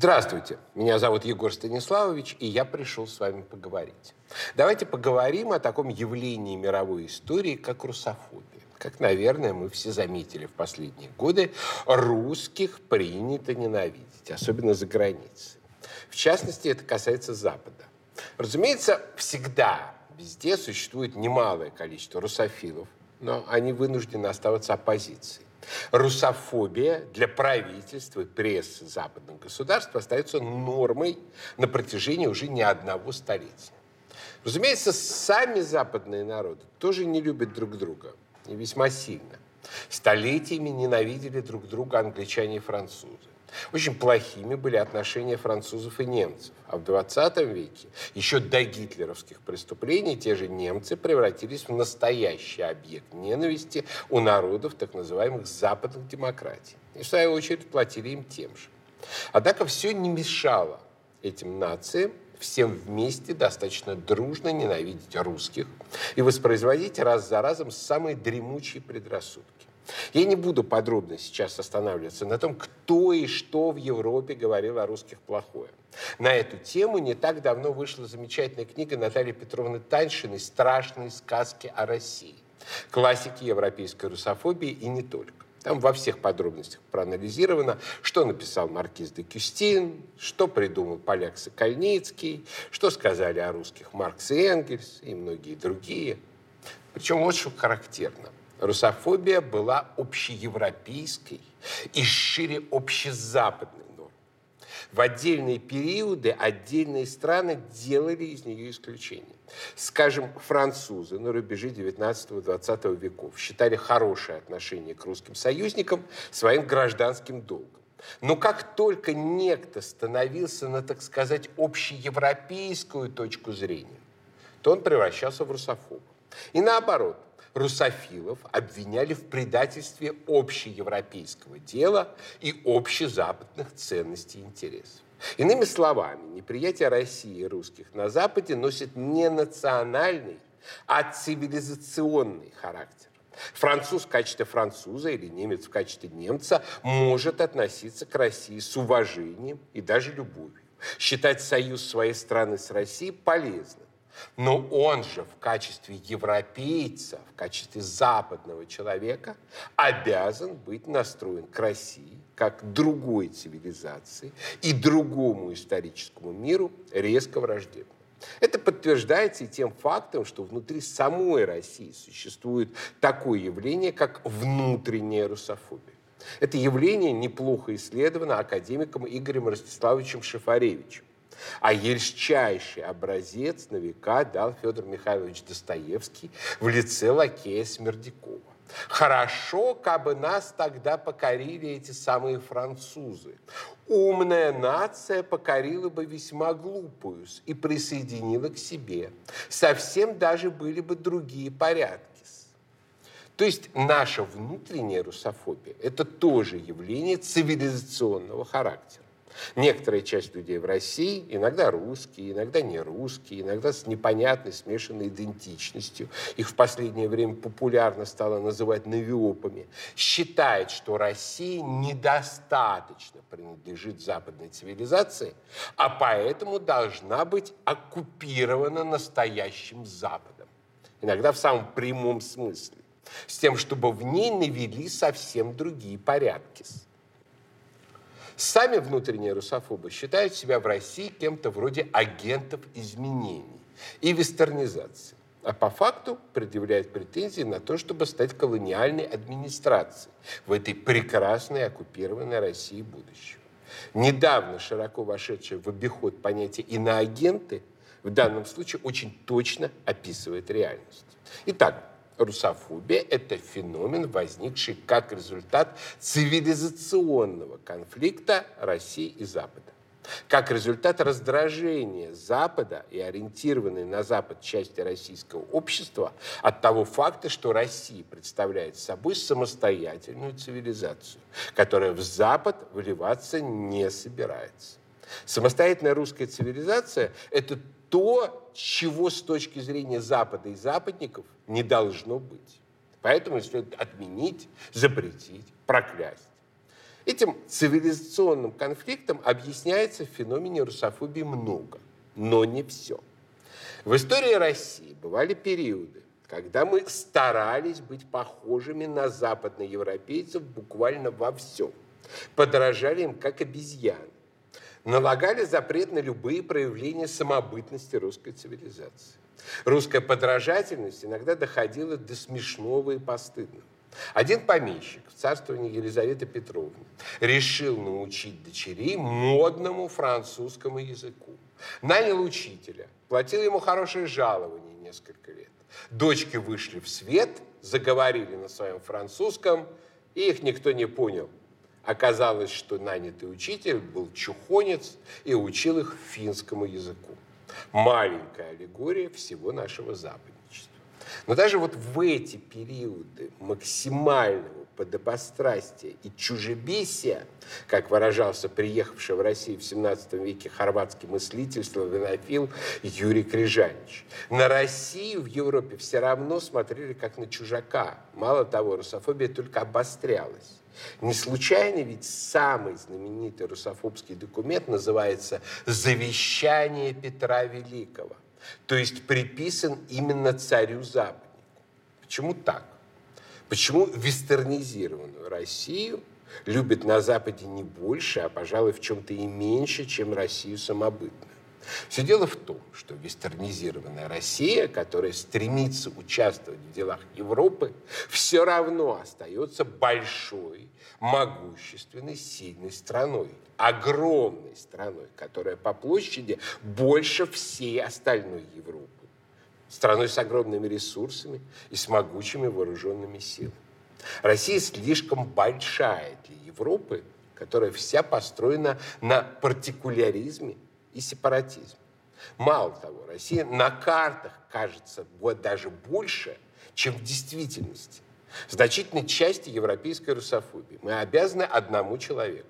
Здравствуйте, меня зовут Егор Станиславович, и я пришел с вами поговорить. Давайте поговорим о таком явлении мировой истории, как русофобия. Как, наверное, мы все заметили в последние годы, русских принято ненавидеть, особенно за границей. В частности, это касается Запада. Разумеется, всегда, везде существует немалое количество русофилов, но они вынуждены оставаться оппозицией. Русофобия для правительства и прессы западных государств остается нормой на протяжении уже не одного столетия. Разумеется, сами западные народы тоже не любят друг друга, и весьма сильно. Столетиями ненавидели друг друга англичане и французы. Очень плохими были отношения французов и немцев. А в 20 веке, еще до гитлеровских преступлений, те же немцы превратились в настоящий объект ненависти у народов так называемых западных демократий. И, в свою очередь, платили им тем же. Однако все не мешало этим нациям всем вместе достаточно дружно ненавидеть русских и воспроизводить раз за разом самые дремучие предрассудки. Я не буду подробно сейчас останавливаться на том, кто и что в Европе говорил о русских плохое. На эту тему не так давно вышла замечательная книга Натальи Петровны Таньшиной «Страшные сказки о России». Классики европейской русофобии и не только. Там во всех подробностях проанализировано, что написал маркиз де Кюстин, что придумал поляк Сокольницкий, что сказали о русских Маркс и Энгельс и многие другие. Причем вот что характерно. Русофобия была общеевропейской и шире общезападной нормой. В отдельные периоды отдельные страны делали из нее исключение. Скажем, французы на рубеже 19-20 веков считали хорошее отношение к русским союзникам своим гражданским долгом. Но как только некто становился на, так сказать, общеевропейскую точку зрения, то он превращался в русофоба. И наоборот, русофилов обвиняли в предательстве общеевропейского дела и общезападных ценностей и интересов. Иными словами, неприятие России и русских на Западе носит не национальный, а цивилизационный характер. Француз в качестве француза или немец в качестве немца может относиться к России с уважением и даже любовью. Считать союз своей страны с Россией полезным. Но он же в качестве европейца, в качестве западного человека обязан быть настроен к России, как другой цивилизации и другому историческому миру резко враждебным. Это подтверждается и тем фактом, что внутри самой России существует такое явление, как внутренняя русофобия. Это явление неплохо исследовано академиком Игорем Ростиславовичем Шафаревичем. А ярчайший образец на века дал Федор Михайлович Достоевский в лице лакея Смердякова. Хорошо, как бы нас тогда покорили эти самые французы. Умная нация покорила бы весьма глупую и присоединила к себе. Совсем даже были бы другие порядки. То есть наша внутренняя русофобия – это тоже явление цивилизационного характера. Некоторая часть людей в России, иногда русские, иногда не русские, иногда с непонятной смешанной идентичностью, их в последнее время популярно стало называть навиопами, считает, что Россия недостаточно принадлежит западной цивилизации, а поэтому должна быть оккупирована настоящим Западом. Иногда в самом прямом смысле. С тем, чтобы в ней навели совсем другие порядки. Сами внутренние русофобы считают себя в России кем-то вроде агентов изменений и вестернизации. А по факту предъявляют претензии на то, чтобы стать колониальной администрацией в этой прекрасной оккупированной России будущего. Недавно широко вошедшее в обиход понятие иноагенты в данном случае очень точно описывает реальность. Итак, Русофобия – это феномен, возникший как результат цивилизационного конфликта России и Запада. Как результат раздражения Запада и ориентированной на Запад части российского общества от того факта, что Россия представляет собой самостоятельную цивилизацию, которая в Запад вливаться не собирается. Самостоятельная русская цивилизация – это то, чего с точки зрения Запада и западников не должно быть. Поэтому следует отменить, запретить, проклясть. Этим цивилизационным конфликтом объясняется в феномене русофобии много, но не все. В истории России бывали периоды, когда мы старались быть похожими на западноевропейцев буквально во всем. Подражали им как обезьяны. Налагали запрет на любые проявления самобытности русской цивилизации. Русская подражательность иногда доходила до смешного и постыдного. Один помещик в царствовании Елизаветы Петровны решил научить дочерей модному французскому языку. Нанял учителя, платил ему хорошее жалование несколько лет. Дочки вышли в свет, заговорили на своем французском, и их никто не понял. Оказалось, что нанятый учитель был чухонец и учил их финскому языку. Маленькая аллегория всего нашего Запада. Но даже вот в эти периоды максимального подобострастия и чужебесия, как выражался приехавший в Россию в 17 веке хорватский мыслитель, славянофил Юрий Крижанич, на Россию в Европе все равно смотрели как на чужака. Мало того, русофобия только обострялась. Не случайно ведь самый знаменитый русофобский документ называется «Завещание Петра Великого» то есть приписан именно царю-западнику. Почему так? Почему вестернизированную Россию любят на Западе не больше, а, пожалуй, в чем-то и меньше, чем Россию самобытную? Все дело в том, что вестернизированная Россия, которая стремится участвовать в делах Европы, все равно остается большой, могущественной, сильной страной. Огромной страной, которая по площади больше всей остальной Европы. Страной с огромными ресурсами и с могучими вооруженными силами. Россия слишком большая для Европы, которая вся построена на партикуляризме и сепаратизме. Мало того, Россия на картах кажется вот даже больше, чем в действительности. Значительной части европейской русофобии мы обязаны одному человеку,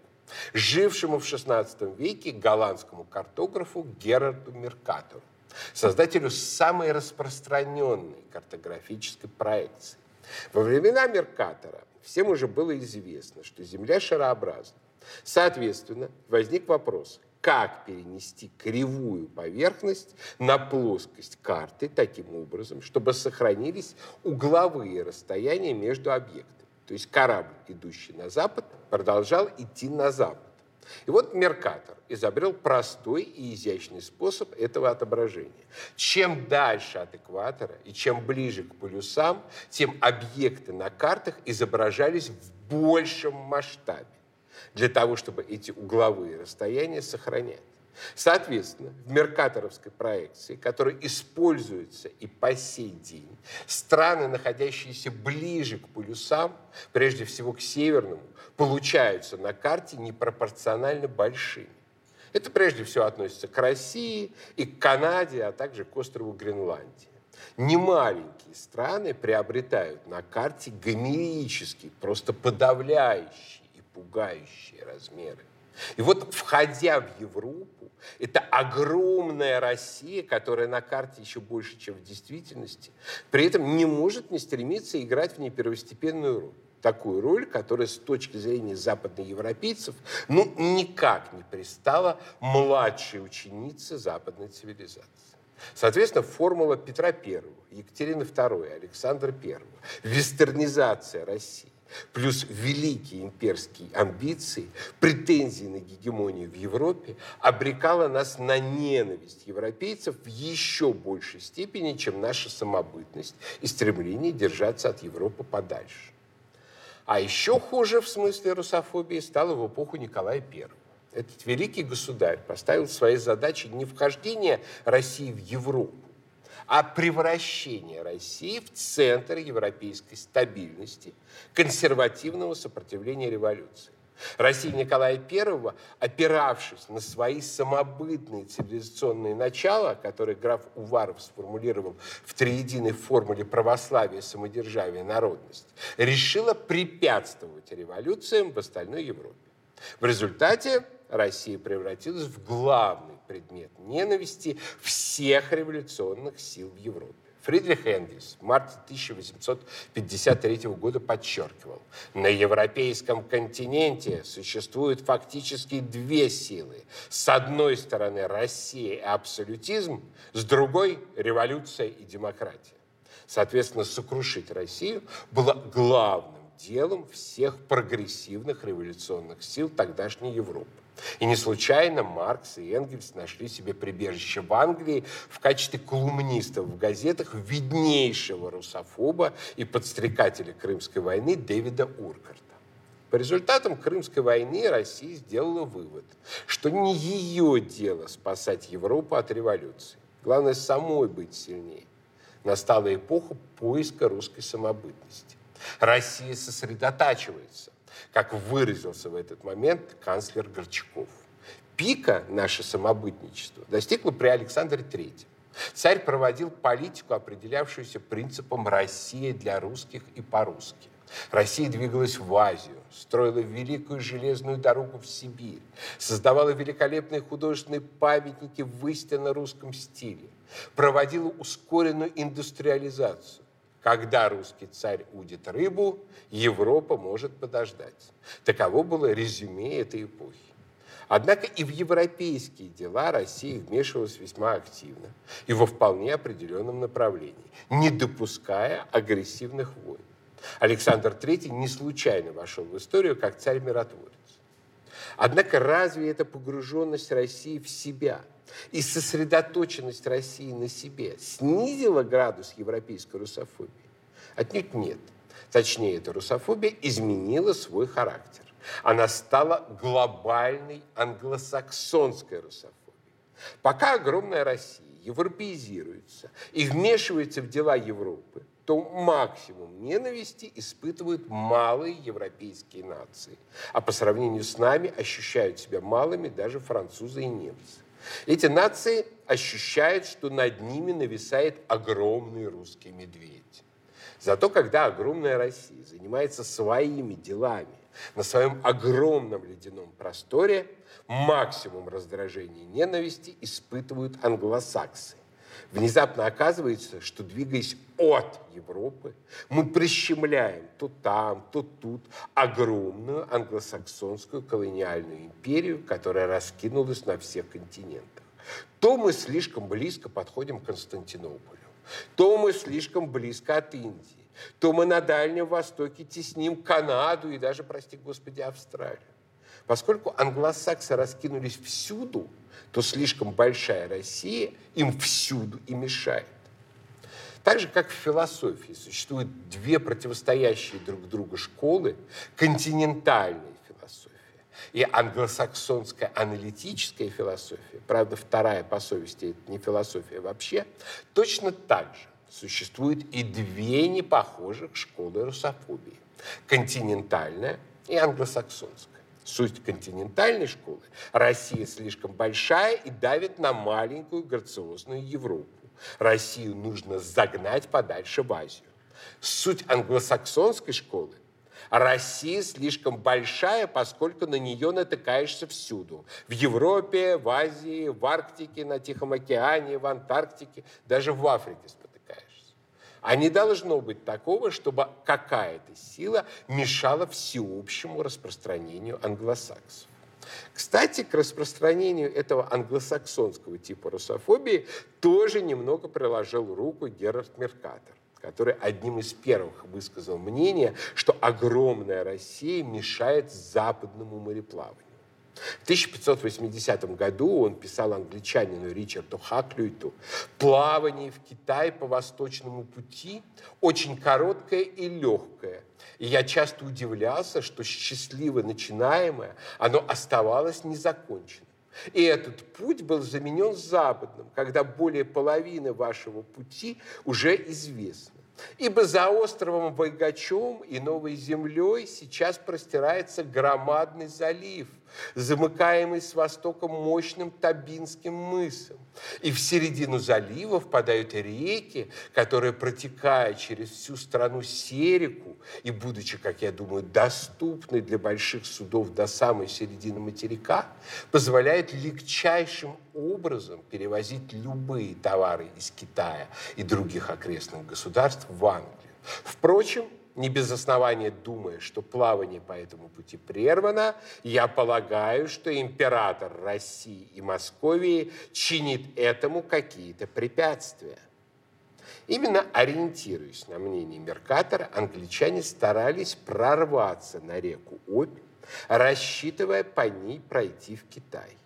жившему в XVI веке голландскому картографу Герарду Меркатору, создателю самой распространенной картографической проекции. Во времена Меркатора всем уже было известно, что Земля шарообразна. Соответственно, возник вопрос, как перенести кривую поверхность на плоскость карты таким образом, чтобы сохранились угловые расстояния между объектами. То есть корабль, идущий на запад, продолжал идти на запад. И вот Меркатор изобрел простой и изящный способ этого отображения. Чем дальше от экватора и чем ближе к полюсам, тем объекты на картах изображались в большем масштабе для того, чтобы эти угловые расстояния сохранять. Соответственно, в меркаторовской проекции, которая используется и по сей день, страны, находящиеся ближе к полюсам, прежде всего к северному, получаются на карте непропорционально большими. Это прежде всего относится к России и к Канаде, а также к острову Гренландии. Немаленькие страны приобретают на карте гомерические, просто подавляющие пугающие размеры. И вот, входя в Европу, это огромная Россия, которая на карте еще больше, чем в действительности, при этом не может не стремиться играть в ней первостепенную роль. Такую роль, которая с точки зрения западноевропейцев ну, никак не пристала младшей ученице западной цивилизации. Соответственно, формула Петра I, Екатерины II, Александра I, вестернизация России, плюс великие имперские амбиции, претензии на гегемонию в Европе обрекала нас на ненависть европейцев в еще большей степени, чем наша самобытность и стремление держаться от Европы подальше. А еще хуже в смысле русофобии стало в эпоху Николая I. Этот великий государь поставил своей задачей не вхождение России в Европу, а превращение России в центр европейской стабильности, консервативного сопротивления революции. Россия Николая I, опиравшись на свои самобытные цивилизационные начала, которые граф Уваров сформулировал в триединой формуле православия, самодержавия, народность, решила препятствовать революциям в остальной Европе. В результате Россия превратилась в главный предмет ненависти всех революционных сил в Европе. Фридрих Энгельс в марте 1853 года подчеркивал, на европейском континенте существуют фактически две силы. С одной стороны Россия и абсолютизм, с другой – революция и демократия. Соответственно, сокрушить Россию было главным делом всех прогрессивных революционных сил тогдашней Европы. И не случайно Маркс и Энгельс нашли себе прибежище в Англии в качестве колумнистов в газетах виднейшего русофоба и подстрекателя Крымской войны Дэвида Уркарта. По результатам Крымской войны Россия сделала вывод, что не ее дело спасать Европу от революции. Главное, самой быть сильнее. Настала эпоха поиска русской самобытности. Россия сосредотачивается как выразился в этот момент канцлер Горчаков. Пика наше самобытничество достигло при Александре III. Царь проводил политику, определявшуюся принципом «Россия для русских и по-русски». Россия двигалась в Азию, строила великую железную дорогу в Сибирь, создавала великолепные художественные памятники в истинно русском стиле, проводила ускоренную индустриализацию, когда русский царь удит рыбу, Европа может подождать. Таково было резюме этой эпохи. Однако и в европейские дела Россия вмешивалась весьма активно и во вполне определенном направлении, не допуская агрессивных войн. Александр III не случайно вошел в историю как царь-миротворец. Однако разве эта погруженность России в себя – и сосредоточенность России на себе снизила градус европейской русофобии? Отнюдь нет. Точнее, эта русофобия изменила свой характер. Она стала глобальной англосаксонской русофобией. Пока огромная Россия европеизируется и вмешивается в дела Европы, то максимум ненависти испытывают малые европейские нации. А по сравнению с нами ощущают себя малыми даже французы и немцы. Эти нации ощущают, что над ними нависает огромный русский медведь. Зато когда огромная Россия занимается своими делами на своем огромном ледяном просторе, максимум раздражения и ненависти испытывают англосаксы. Внезапно оказывается, что двигаясь от Европы, мы прищемляем то там, то тут огромную англосаксонскую колониальную империю, которая раскинулась на всех континентах. То мы слишком близко подходим к Константинополю, то мы слишком близко от Индии, то мы на Дальнем Востоке тесним Канаду и даже, прости господи, Австралию. Поскольку англосаксы раскинулись всюду, то слишком большая Россия им всюду и мешает. Так же, как в философии существуют две противостоящие друг другу школы, континентальная философия и англосаксонская аналитическая философия, правда, вторая по совести это не философия вообще, точно так же существует и две непохожих школы русофобии – континентальная и англосаксонская. Суть континентальной школы – Россия слишком большая и давит на маленькую грациозную Европу. Россию нужно загнать подальше в Азию. Суть англосаксонской школы Россия слишком большая, поскольку на нее натыкаешься всюду. В Европе, в Азии, в Арктике, на Тихом океане, в Антарктике, даже в Африке а не должно быть такого, чтобы какая-то сила мешала всеобщему распространению англосаксов. Кстати, к распространению этого англосаксонского типа русофобии тоже немного приложил руку Герард Меркатор который одним из первых высказал мнение, что огромная Россия мешает западному мореплаванию. В 1580 году он писал англичанину Ричарду Хаклюйту «Плавание в Китай по восточному пути очень короткое и легкое. И я часто удивлялся, что счастливо начинаемое, оно оставалось незаконченным. И этот путь был заменен западным, когда более половины вашего пути уже известна. Ибо за островом Байгачом и Новой Землей сейчас простирается громадный залив – замыкаемый с востока мощным Табинским мысом. И в середину залива впадают реки, которые, протекая через всю страну Серику и будучи, как я думаю, доступны для больших судов до самой середины материка, позволяют легчайшим образом перевозить любые товары из Китая и других окрестных государств в Англию. Впрочем, не без основания думая, что плавание по этому пути прервано, я полагаю, что император России и Московии чинит этому какие-то препятствия. Именно ориентируясь на мнение Меркатора, англичане старались прорваться на реку Обь, рассчитывая по ней пройти в Китай.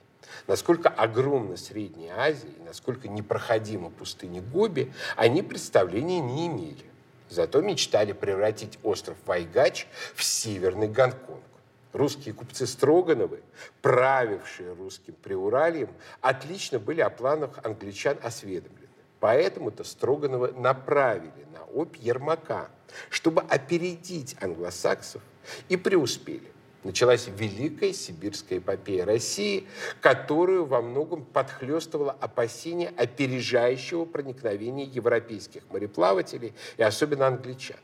Насколько огромна Средняя Азия и насколько непроходима пустыня Гоби, они представления не имели. Зато мечтали превратить остров Вайгач в северный Гонконг. Русские купцы Строгановы, правившие русским Приуральем, отлично были о планах англичан осведомлены. Поэтому-то Строгановы направили на Обь Ермака, чтобы опередить англосаксов, и преуспели началась Великая Сибирская эпопея России, которую во многом подхлестывало опасение опережающего проникновения европейских мореплавателей и особенно англичан.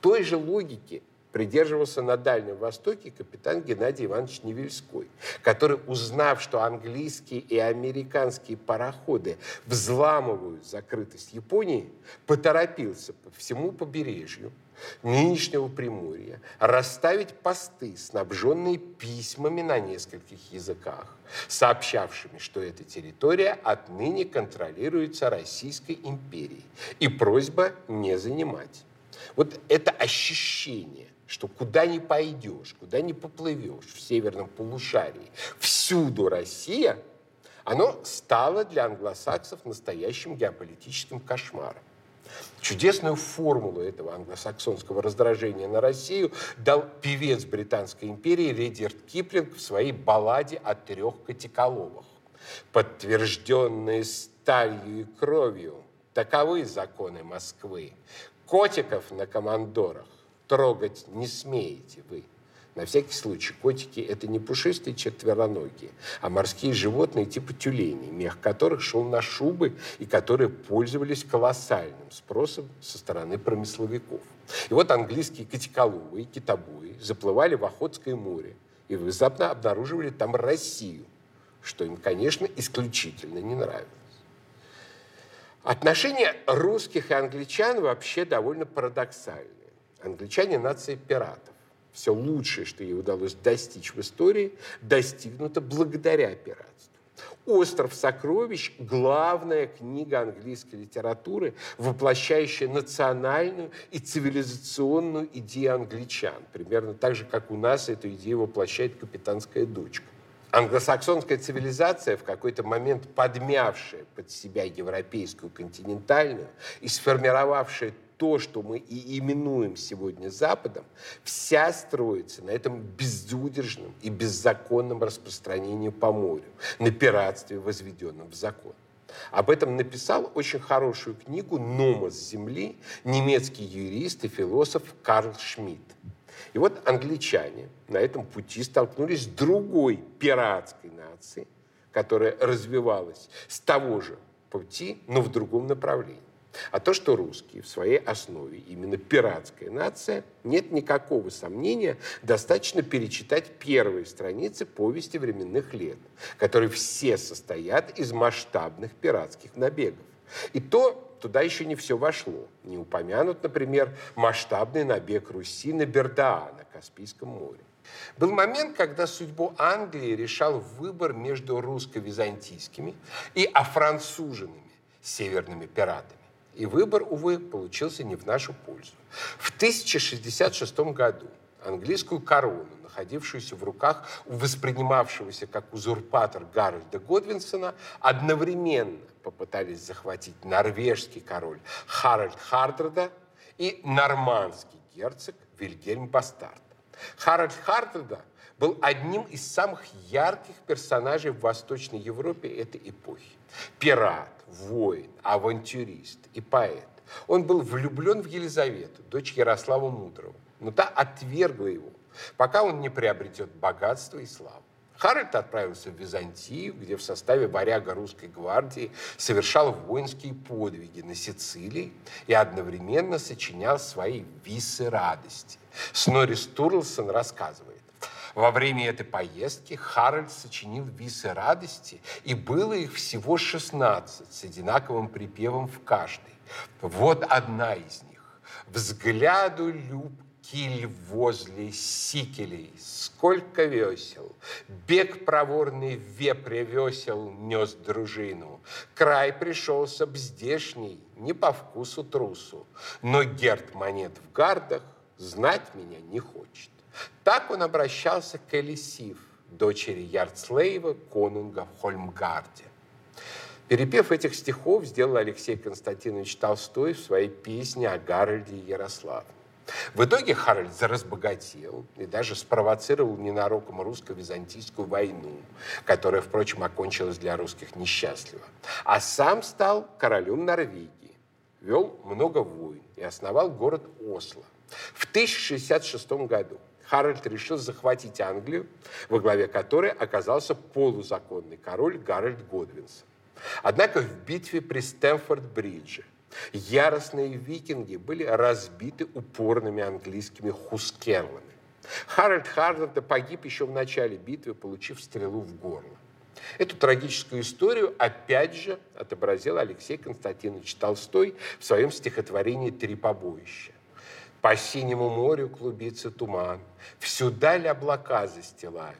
Той же логики придерживался на Дальнем Востоке капитан Геннадий Иванович Невельской, который, узнав, что английские и американские пароходы взламывают закрытость Японии, поторопился по всему побережью нынешнего Приморья расставить посты, снабженные письмами на нескольких языках, сообщавшими, что эта территория отныне контролируется Российской империей, и просьба не занимать. Вот это ощущение, что куда ни пойдешь, куда ни поплывешь в северном полушарии, всюду Россия, оно стало для англосаксов настоящим геополитическим кошмаром. Чудесную формулу этого англосаксонского раздражения на Россию дал певец Британской империи Редерт Киплинг в своей балладе о трех катиколовах. Подтвержденные сталью и кровью, таковы законы Москвы. Котиков на командорах трогать не смеете вы. На всякий случай, котики – это не пушистые четвероногие, а морские животные типа тюленей, мех которых шел на шубы и которые пользовались колоссальным спросом со стороны промысловиков. И вот английские котиколовые, китобои заплывали в Охотское море и внезапно обнаруживали там Россию, что им, конечно, исключительно не нравилось. Отношения русских и англичан вообще довольно парадоксальные. Англичане – нация пиратов все лучшее, что ей удалось достичь в истории, достигнуто благодаря пиратству. «Остров сокровищ» – главная книга английской литературы, воплощающая национальную и цивилизационную идею англичан. Примерно так же, как у нас эту идею воплощает «Капитанская дочка». Англосаксонская цивилизация, в какой-то момент подмявшая под себя европейскую континентальную и сформировавшая то, что мы и именуем сегодня Западом, вся строится на этом безудержном и беззаконном распространении по морю, на пиратстве, возведенном в закон. Об этом написал очень хорошую книгу «Номос земли» немецкий юрист и философ Карл Шмидт. И вот англичане на этом пути столкнулись с другой пиратской нацией, которая развивалась с того же пути, но в другом направлении. А то, что русские в своей основе именно пиратская нация, нет никакого сомнения, достаточно перечитать первые страницы повести временных лет, которые все состоят из масштабных пиратских набегов. И то туда еще не все вошло. Не упомянут, например, масштабный набег Руси на Бердаа на Каспийском море. Был момент, когда судьбу Англии решал выбор между русско-византийскими и офранцуженными северными пиратами. И выбор, увы, получился не в нашу пользу. В 1066 году английскую корону, находившуюся в руках у воспринимавшегося как узурпатор Гарольда Годвинсона, одновременно попытались захватить норвежский король Харальд Хардрада и нормандский герцог Вильгельм Бастард. Харальд Хардрада был одним из самых ярких персонажей в Восточной Европе этой эпохи. Пират, воин, авантюрист и поэт. Он был влюблен в Елизавету, дочь Ярослава Мудрого, но та отвергла его, пока он не приобретет богатство и славу. Харальд отправился в Византию, где в составе варяга русской гвардии совершал воинские подвиги на Сицилии и одновременно сочинял свои висы радости. Снори Стурлсон рассказывает, во время этой поездки Харальд сочинил висы радости, и было их всего 16 с одинаковым припевом в каждой. Вот одна из них. «Взгляду люб киль возле сикелей, сколько весел, бег проворный вепре весел нес дружину. Край пришелся бздешний, не по вкусу трусу, но герд монет в гардах знать меня не хочет. Так он обращался к Элисив, дочери Ярдслейва, конунга в Хольмгарде. Перепев этих стихов сделал Алексей Константинович Толстой в своей песне о Гарольде Ярославе. В итоге Харальд разбогател и даже спровоцировал ненароком русско-византийскую войну, которая, впрочем, окончилась для русских несчастливо. А сам стал королем Норвегии, вел много войн и основал город Осло. В 1066 году Харальд решил захватить Англию, во главе которой оказался полузаконный король Гарольд Годвинсон. Однако в битве при Стэмфорд-Бридже Яростные викинги были разбиты упорными английскими хускерлами. Харальд Хардерда погиб еще в начале битвы, получив стрелу в горло. Эту трагическую историю опять же отобразил Алексей Константинович Толстой в своем стихотворении «Три побоища». По синему морю клубится туман, всю даль облака застилают.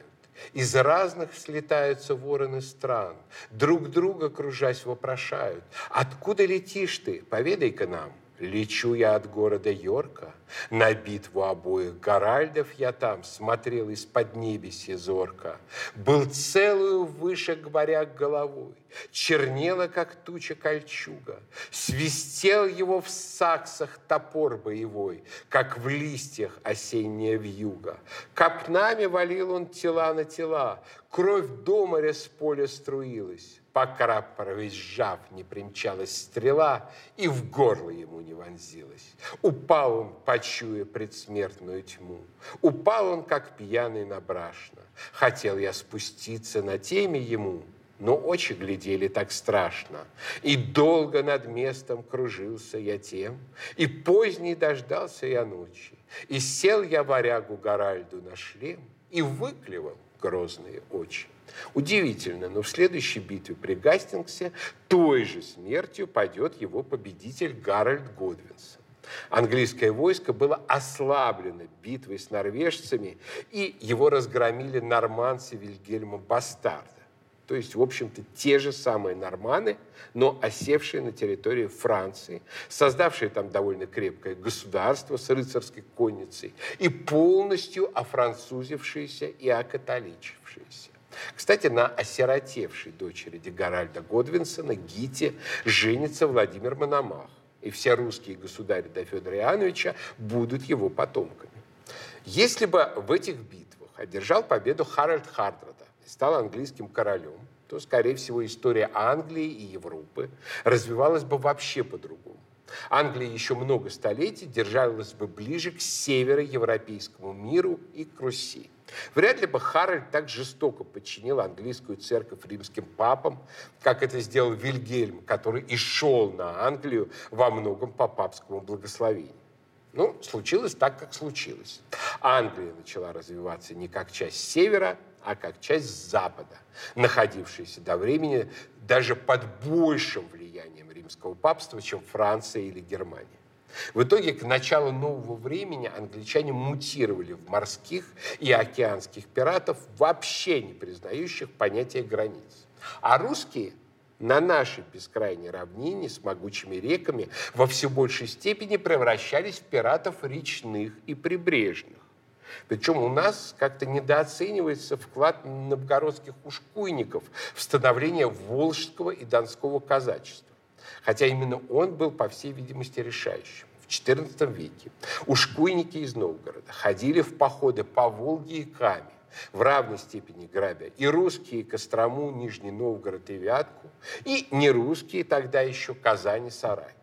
Из разных слетаются вороны стран, друг друга, кружась, вопрошают. «Откуда летишь ты? Поведай-ка нам». Лечу я от города Йорка, на битву обоих Горальдов я там смотрел из-под небеси зорко. Был целую выше гваряк головой, чернела, как туча кольчуга. Свистел его в саксах топор боевой, как в листьях осенняя вьюга. Копнами валил он тела на тела, кровь до моря с поля струилась. Пока провизжав, не примчалась стрела и в горло ему не вонзилась. Упал он, почуя предсмертную тьму. Упал он, как пьяный набрашно. Хотел я спуститься на теме ему, но очи глядели так страшно. И долго над местом кружился я тем, и поздний дождался я ночи. И сел я варягу Горальду на шлем и выклевал грозные очи. Удивительно, но в следующей битве при Гастингсе той же смертью пойдет его победитель Гарольд Годвинсон. Английское войско было ослаблено битвой с норвежцами, и его разгромили норманцы Вильгельма Бастарда. То есть, в общем-то, те же самые норманы, но осевшие на территории Франции, создавшие там довольно крепкое государство с рыцарской конницей и полностью офранцузившиеся и окатоличившиеся. Кстати, на осиротевшей дочери Дегоральда Годвинсона Гите женится Владимир Мономах. И все русские государи до Федора Иоанновича будут его потомками. Если бы в этих битвах одержал победу Харальд Хардрада и стал английским королем, то, скорее всего, история Англии и Европы развивалась бы вообще по-другому. Англия еще много столетий держалась бы ближе к североевропейскому миру и к Руси. Вряд ли бы Харальд так жестоко подчинил английскую церковь римским папам, как это сделал Вильгельм, который и шел на Англию во многом по папскому благословению. Ну, случилось так, как случилось. Англия начала развиваться не как часть севера, а как часть запада, находившаяся до времени даже под большим влиянием римского папства, чем Франция или Германия. В итоге к началу нового времени англичане мутировали в морских и океанских пиратов, вообще не признающих понятия границ. А русские на нашей бескрайней равнине с могучими реками во все большей степени превращались в пиратов речных и прибрежных. Причем у нас как-то недооценивается вклад новгородских ушкуйников в становление волжского и донского казачества хотя именно он был, по всей видимости, решающим. В XIV веке ушкуйники из Новгорода ходили в походы по Волге и Каме, в равной степени грабя и русские и Кострому, Нижний Новгород и Вятку, и нерусские тогда еще Казань и Сарай.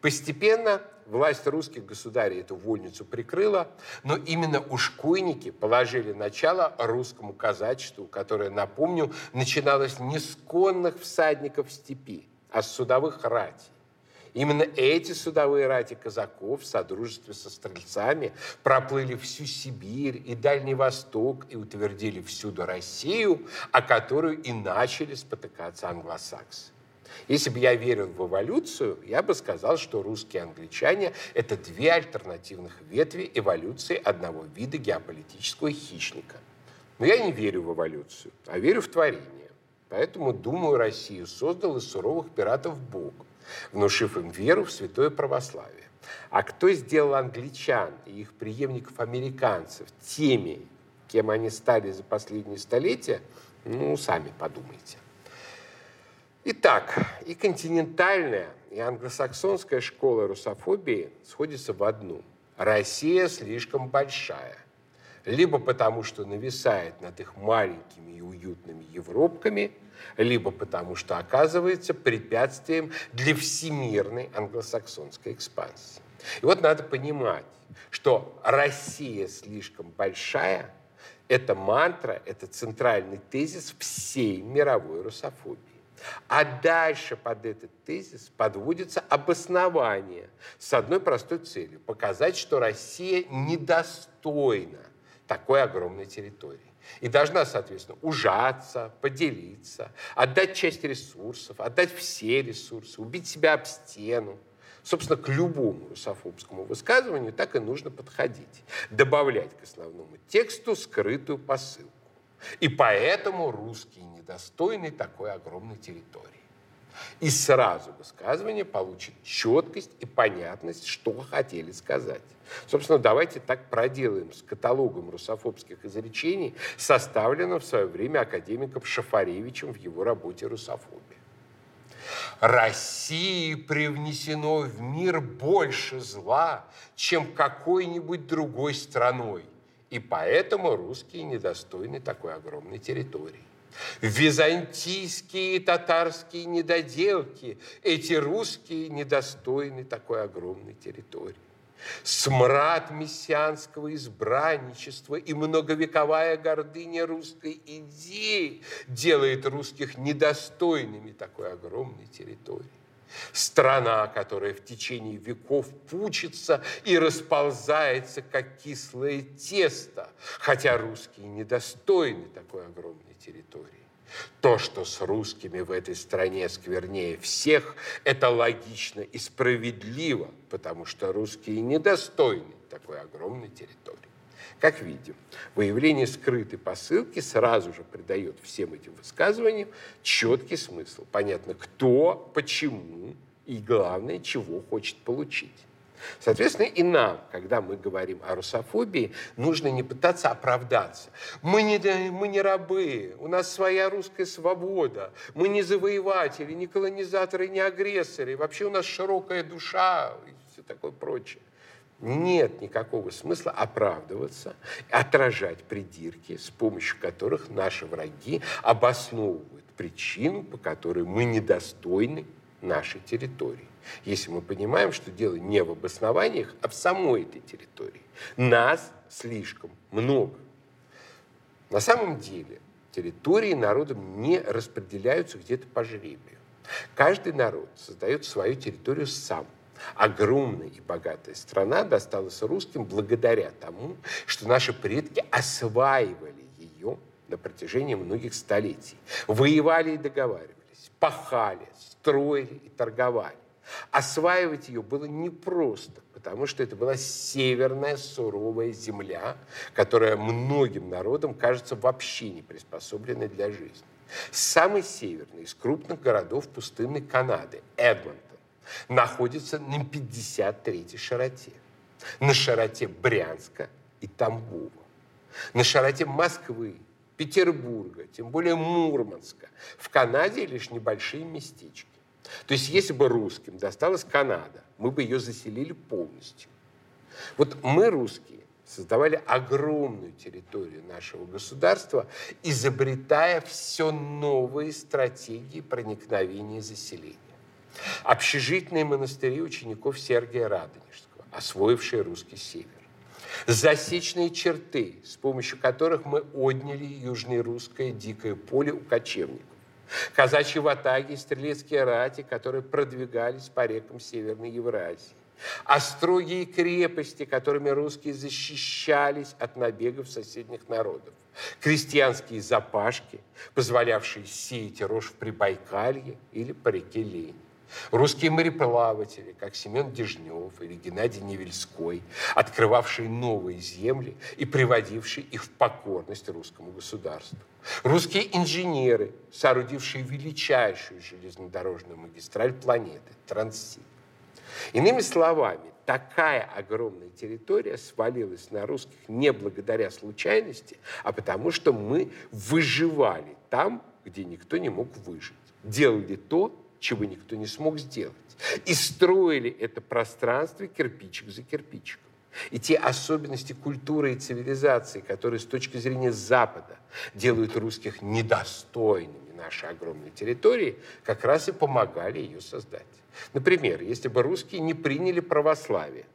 Постепенно власть русских государей эту вольницу прикрыла, но именно ушкуйники положили начало русскому казачеству, которое, напомню, начиналось не с конных всадников степи, а судовых ратей. Именно эти судовые рати казаков в содружестве со стрельцами проплыли всю Сибирь и Дальний Восток и утвердили всюду Россию, о которую и начали спотыкаться англосаксы. Если бы я верил в эволюцию, я бы сказал, что русские англичане – это две альтернативных ветви эволюции одного вида геополитического хищника. Но я не верю в эволюцию, а верю в творение. Поэтому, думаю, Россию создал из суровых пиратов Бог, внушив им веру в святое православие. А кто сделал англичан и их преемников-американцев теми, кем они стали за последние столетия, ну, сами подумайте. Итак, и континентальная, и англосаксонская школа русофобии сходятся в одну. Россия слишком большая. Либо потому, что нависает над их маленькими и уютными Европками, либо потому, что оказывается препятствием для всемирной англосаксонской экспансии. И вот надо понимать, что Россия слишком большая – это мантра, это центральный тезис всей мировой русофобии. А дальше под этот тезис подводится обоснование с одной простой целью – показать, что Россия недостойна такой огромной территории. И должна, соответственно, ужаться, поделиться, отдать часть ресурсов, отдать все ресурсы, убить себя об стену. Собственно, к любому русофобскому высказыванию так и нужно подходить. Добавлять к основному тексту скрытую посылку. И поэтому русские недостойны такой огромной территории. И сразу высказывание получит четкость и понятность, что хотели сказать. Собственно, давайте так проделаем с каталогом русофобских изречений, составленным в свое время академиком Шафаревичем в его работе «Русофобия». России привнесено в мир больше зла, чем какой-нибудь другой страной, и поэтому русские недостойны такой огромной территории. Византийские и татарские недоделки, эти русские недостойны такой огромной территории. Смрад мессианского избранничества и многовековая гордыня русской идеи делает русских недостойными такой огромной территории. Страна, которая в течение веков пучится и расползается, как кислое тесто, хотя русские недостойны такой огромной территории. То, что с русскими в этой стране сквернее всех, это логично и справедливо, потому что русские недостойны такой огромной территории. Как видим, выявление скрытой посылки сразу же придает всем этим высказываниям четкий смысл. Понятно, кто, почему и, главное, чего хочет получить. Соответственно, и нам, когда мы говорим о русофобии, нужно не пытаться оправдаться. Мы не, мы не рабы, у нас своя русская свобода, мы не завоеватели, не колонизаторы, не агрессоры, вообще у нас широкая душа и все такое прочее. Нет никакого смысла оправдываться, отражать придирки, с помощью которых наши враги обосновывают причину, по которой мы недостойны нашей территории. Если мы понимаем, что дело не в обоснованиях, а в самой этой территории. Нас слишком много. На самом деле территории народом не распределяются где-то по жребию. Каждый народ создает свою территорию сам. Огромная и богатая страна досталась русским благодаря тому, что наши предки осваивали ее на протяжении многих столетий. Воевали и договаривались, пахали, строили и торговали. Осваивать ее было непросто, потому что это была северная суровая земля, которая многим народам кажется вообще не приспособленной для жизни. Самый северный из крупных городов пустынной Канады, Эдмонтон, находится на 53-й широте. На широте Брянска и Тамбова. На широте Москвы, Петербурга, тем более Мурманска. В Канаде лишь небольшие местечки. То есть если бы русским досталась Канада, мы бы ее заселили полностью. Вот мы, русские, создавали огромную территорию нашего государства, изобретая все новые стратегии проникновения и заселения. общежитные монастыри учеников Сергия Радонежского, освоившие русский север, засечные черты, с помощью которых мы отняли южное русское дикое поле у кочевников, казачьи ватаги и стрелецкие рати, которые продвигались по рекам Северной Евразии, а строгие крепости, которыми русские защищались от набегов соседних народов, крестьянские запашки, позволявшие сеять рожь в Прибайкалье или по реке Лень. Русские мореплаватели, как Семен Дежнев или Геннадий Невельской, открывавшие новые земли и приводившие их в покорность русскому государству. Русские инженеры, соорудившие величайшую железнодорожную магистраль планеты – Транссиб. Иными словами, такая огромная территория свалилась на русских не благодаря случайности, а потому что мы выживали там, где никто не мог выжить. Делали то, чего никто не смог сделать. И строили это пространство кирпичик за кирпичиком. И те особенности культуры и цивилизации, которые с точки зрения Запада делают русских недостойными нашей огромной территории, как раз и помогали ее создать. Например, если бы русские не приняли православие,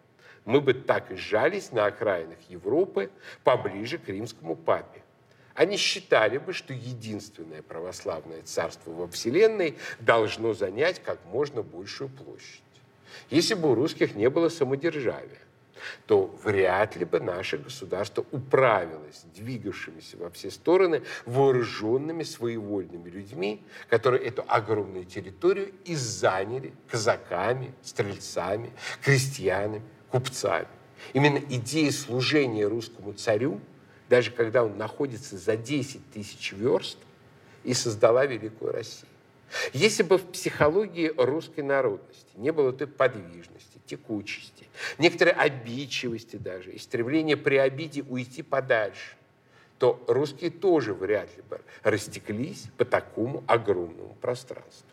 мы бы так и сжались на окраинах Европы поближе к римскому папе. Они считали бы, что единственное православное царство во Вселенной должно занять как можно большую площадь. Если бы у русских не было самодержавия, то вряд ли бы наше государство управилось двигавшимися во все стороны вооруженными своевольными людьми, которые эту огромную территорию и заняли казаками, стрельцами, крестьянами, купцами. Именно идея служения русскому царю, даже когда он находится за 10 тысяч верст, и создала Великую Россию. Если бы в психологии русской народности не было той подвижности, текучести, некоторой обидчивости даже, и стремления при обиде уйти подальше, то русские тоже вряд ли бы растеклись по такому огромному пространству.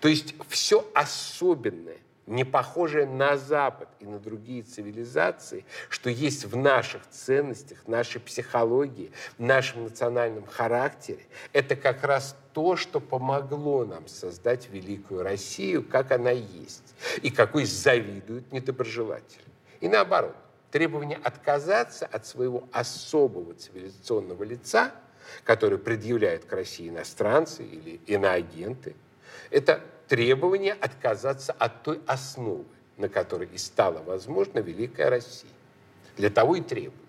То есть все особенное – не похожее на Запад и на другие цивилизации, что есть в наших ценностях, нашей психологии, нашем национальном характере, это как раз то, что помогло нам создать великую Россию, как она есть, и какой завидуют недоброжелатели. И наоборот, требование отказаться от своего особого цивилизационного лица, которое предъявляют к России иностранцы или иноагенты, это требование отказаться от той основы, на которой и стала возможна Великая Россия. Для того и требуют.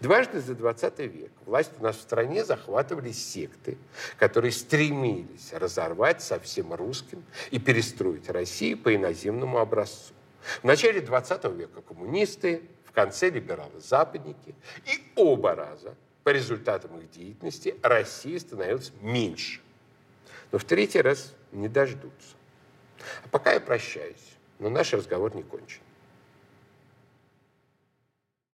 Дважды за 20 век власть у нас в стране захватывали секты, которые стремились разорвать со всем русским и перестроить Россию по иноземному образцу. В начале 20 века коммунисты, в конце либералы-западники. И оба раза по результатам их деятельности Россия становилась меньше. Но в третий раз не дождутся. А пока я прощаюсь, но наш разговор не кончен.